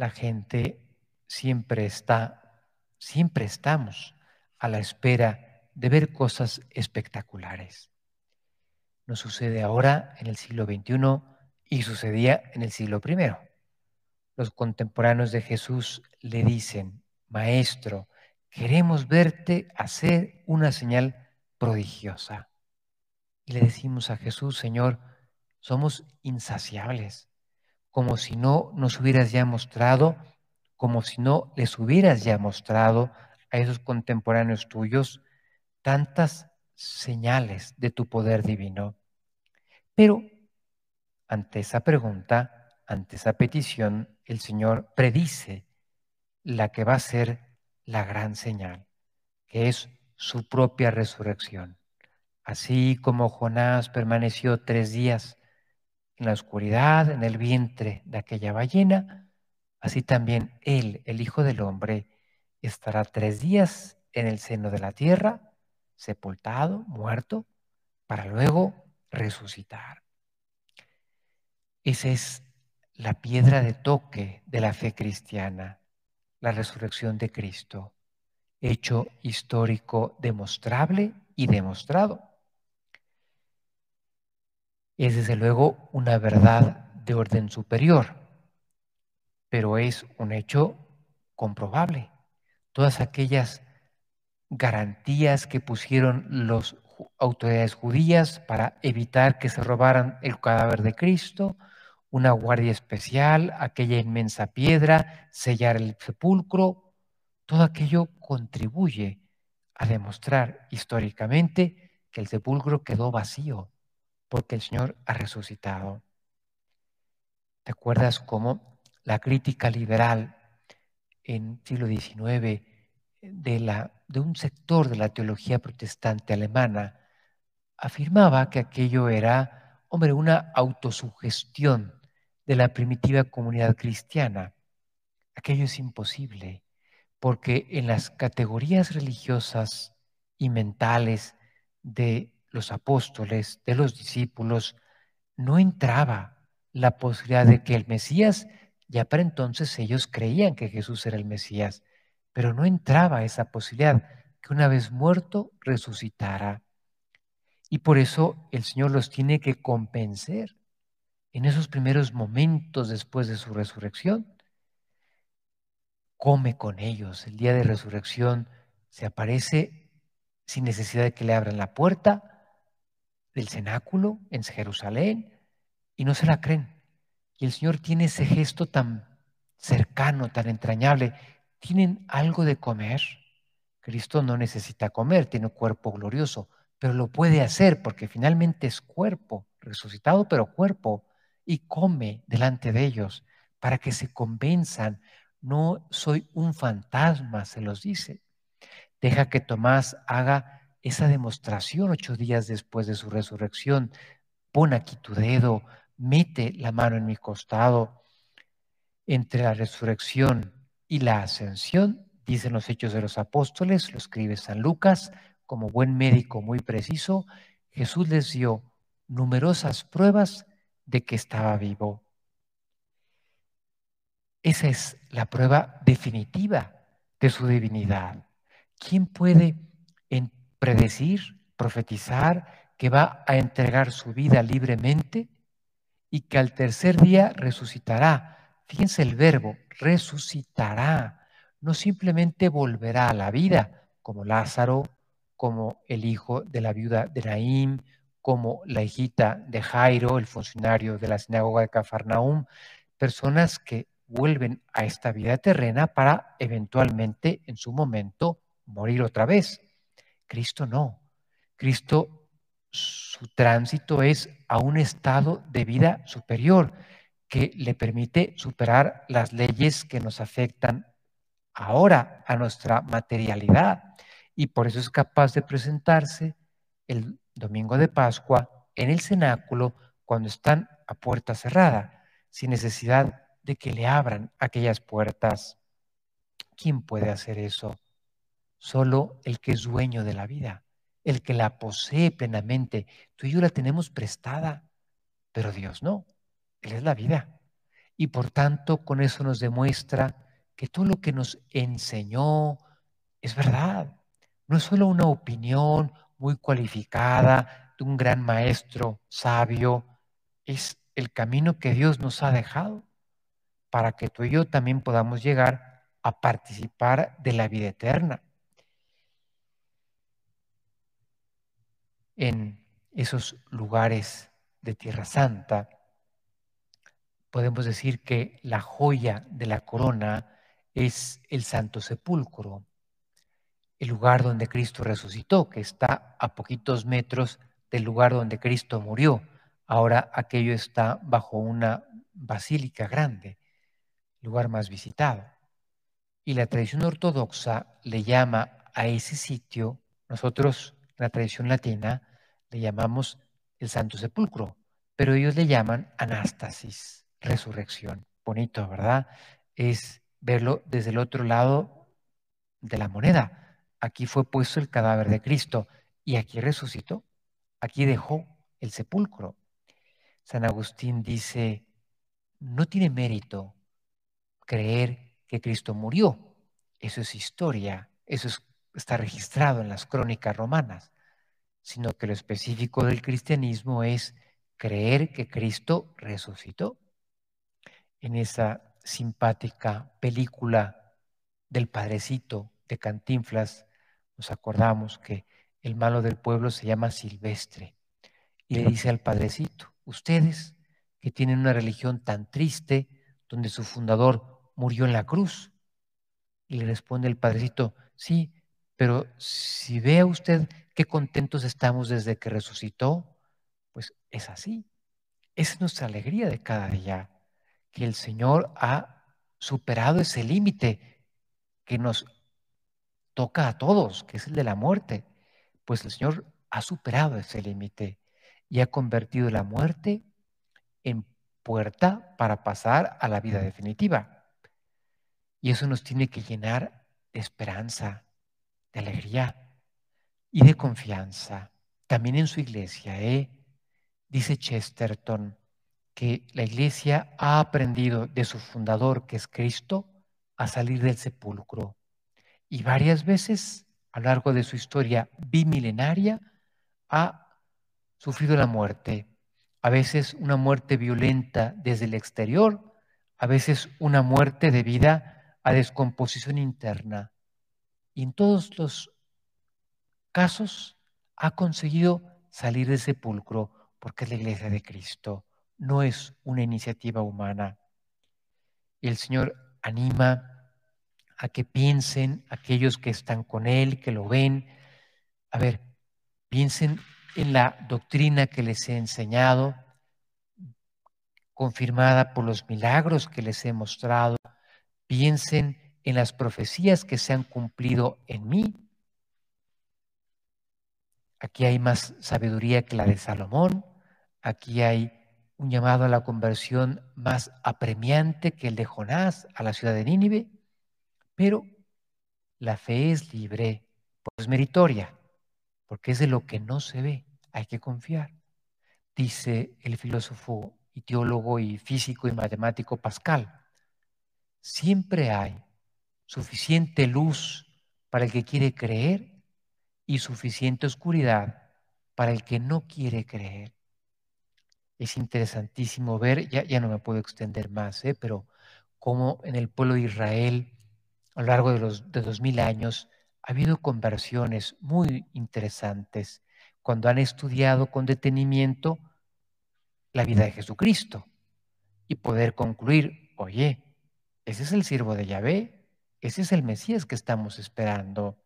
la gente siempre está, siempre estamos a la espera de ver cosas espectaculares. No sucede ahora en el siglo XXI y sucedía en el siglo I. Los contemporáneos de Jesús le dicen, Maestro, queremos verte hacer una señal prodigiosa. Y le decimos a Jesús, Señor, somos insaciables, como si no nos hubieras ya mostrado, como si no les hubieras ya mostrado a esos contemporáneos tuyos tantas señales de tu poder divino. Pero ante esa pregunta, ante esa petición, el Señor predice la que va a ser la gran señal, que es su propia resurrección. Así como Jonás permaneció tres días en la oscuridad, en el vientre de aquella ballena, así también Él, el Hijo del Hombre, estará tres días en el seno de la tierra, sepultado, muerto, para luego resucitar. Esa es la piedra de toque de la fe cristiana, la resurrección de Cristo, hecho histórico demostrable y demostrado. Es desde luego una verdad de orden superior, pero es un hecho comprobable. Todas aquellas garantías que pusieron las autoridades judías para evitar que se robaran el cadáver de Cristo, una guardia especial, aquella inmensa piedra, sellar el sepulcro, todo aquello contribuye a demostrar históricamente que el sepulcro quedó vacío porque el Señor ha resucitado. ¿Te acuerdas cómo la crítica liberal en siglo XIX de, de un sector de la teología protestante alemana afirmaba que aquello era, hombre, una autosugestión de la primitiva comunidad cristiana. Aquello es imposible, porque en las categorías religiosas y mentales de los apóstoles, de los discípulos, no entraba la posibilidad de que el Mesías, ya para entonces ellos creían que Jesús era el Mesías, pero no entraba esa posibilidad que una vez muerto resucitara. Y por eso el Señor los tiene que convencer en esos primeros momentos después de su resurrección, come con ellos. El día de resurrección se aparece sin necesidad de que le abran la puerta del cenáculo en Jerusalén y no se la creen. Y el Señor tiene ese gesto tan cercano, tan entrañable. ¿Tienen algo de comer? Cristo no necesita comer, tiene un cuerpo glorioso, pero lo puede hacer porque finalmente es cuerpo, resucitado, pero cuerpo y come delante de ellos para que se convenzan. No soy un fantasma, se los dice. Deja que Tomás haga esa demostración ocho días después de su resurrección. Pon aquí tu dedo, mete la mano en mi costado. Entre la resurrección y la ascensión, dicen los hechos de los apóstoles, lo escribe San Lucas, como buen médico muy preciso, Jesús les dio numerosas pruebas de que estaba vivo. Esa es la prueba definitiva de su divinidad. ¿Quién puede predecir, profetizar que va a entregar su vida libremente y que al tercer día resucitará? Fíjense el verbo, resucitará. No simplemente volverá a la vida como Lázaro, como el hijo de la viuda de Naín, como la hijita de Jairo, el funcionario de la sinagoga de Cafarnaum, personas que vuelven a esta vida terrena para eventualmente en su momento morir otra vez. Cristo no. Cristo, su tránsito es a un estado de vida superior que le permite superar las leyes que nos afectan ahora a nuestra materialidad y por eso es capaz de presentarse el domingo de Pascua, en el cenáculo, cuando están a puerta cerrada, sin necesidad de que le abran aquellas puertas. ¿Quién puede hacer eso? Solo el que es dueño de la vida, el que la posee plenamente. Tú y yo la tenemos prestada, pero Dios no. Él es la vida. y por tanto con eso nos demuestra que todo lo que nos enseñó es verdad. No es solo una opinión muy cualificada de un gran maestro sabio, es el camino que Dios nos ha dejado para que tú y yo también podamos llegar a participar de la vida eterna. En esos lugares de Tierra Santa, podemos decir que la joya de la corona es el Santo Sepulcro, el lugar donde Cristo resucitó, que está a poquitos metros del lugar donde Cristo murió. Ahora aquello está bajo una basílica grande, lugar más visitado. Y la tradición ortodoxa le llama a ese sitio, nosotros la tradición latina le llamamos el Santo Sepulcro, pero ellos le llaman anástasis, resurrección. Bonito, ¿verdad? Es verlo desde el otro lado de la moneda. Aquí fue puesto el cadáver de Cristo y aquí resucitó. Aquí dejó el sepulcro. San Agustín dice, no tiene mérito creer que Cristo murió. Eso es historia, eso está registrado en las crónicas romanas, sino que lo específico del cristianismo es creer que Cristo resucitó. En esa simpática película del Padrecito de Cantinflas, nos acordamos que el malo del pueblo se llama Silvestre y le dice al Padrecito, ustedes que tienen una religión tan triste, donde su fundador murió en la cruz. Y le responde el Padrecito, sí, pero si vea usted qué contentos estamos desde que resucitó, pues es así. es nuestra alegría de cada día que el Señor ha superado ese límite que nos toca a todos, que es el de la muerte. Pues el Señor ha superado ese límite y ha convertido la muerte en puerta para pasar a la vida definitiva. Y eso nos tiene que llenar de esperanza, de alegría y de confianza. También en su iglesia, ¿eh? dice Chesterton, que la iglesia ha aprendido de su fundador, que es Cristo, a salir del sepulcro. Y varias veces a lo largo de su historia bimilenaria ha sufrido la muerte. A veces una muerte violenta desde el exterior, a veces una muerte debida a descomposición interna. Y en todos los casos ha conseguido salir del sepulcro porque es la iglesia de Cristo no es una iniciativa humana. El Señor anima a que piensen aquellos que están con Él, que lo ven. A ver, piensen en la doctrina que les he enseñado, confirmada por los milagros que les he mostrado. Piensen en las profecías que se han cumplido en mí. Aquí hay más sabiduría que la de Salomón. Aquí hay un llamado a la conversión más apremiante que el de Jonás a la ciudad de Nínive, pero la fe es libre, pues meritoria, porque es de lo que no se ve, hay que confiar. Dice el filósofo y teólogo y físico y matemático Pascal, siempre hay suficiente luz para el que quiere creer y suficiente oscuridad para el que no quiere creer es interesantísimo ver, ya, ya no me puedo extender más, ¿eh? pero cómo en el pueblo de Israel, a lo largo de los de dos mil años, ha habido conversiones muy interesantes cuando han estudiado con detenimiento la vida de Jesucristo y poder concluir, oye, ese es el siervo de Yahvé, ese es el Mesías que estamos esperando.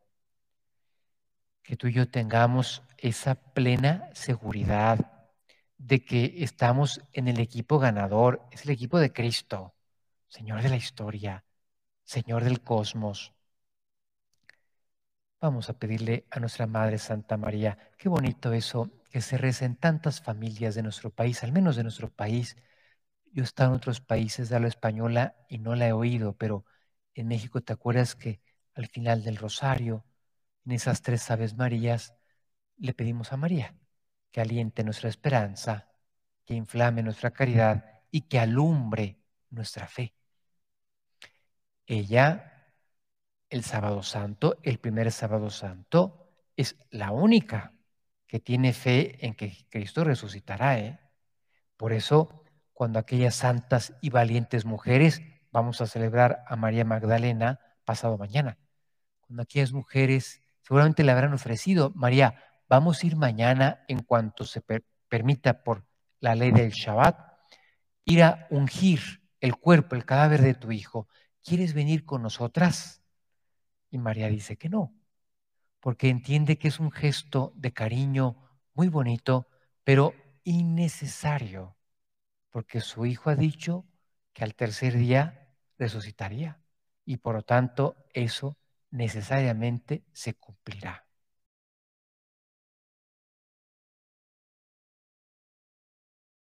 Que tú y yo tengamos esa plena seguridad de que estamos en el equipo ganador, es el equipo de Cristo, Señor de la historia, Señor del cosmos. Vamos a pedirle a nuestra Madre Santa María, qué bonito eso, que se reza en tantas familias de nuestro país, al menos de nuestro país. Yo he estado en otros países de habla española y no la he oído, pero en México te acuerdas que al final del rosario, en esas tres Aves Marías, le pedimos a María que aliente nuestra esperanza, que inflame nuestra caridad y que alumbre nuestra fe. Ella, el sábado santo, el primer sábado santo, es la única que tiene fe en que Cristo resucitará. ¿eh? Por eso, cuando aquellas santas y valientes mujeres, vamos a celebrar a María Magdalena pasado mañana, cuando aquellas mujeres seguramente le habrán ofrecido, María, vamos a ir mañana en cuanto se permita por la ley del Shabbat, ir a ungir el cuerpo, el cadáver de tu hijo. ¿Quieres venir con nosotras? Y María dice que no, porque entiende que es un gesto de cariño muy bonito, pero innecesario, porque su hijo ha dicho que al tercer día resucitaría y por lo tanto eso necesariamente se cumplirá.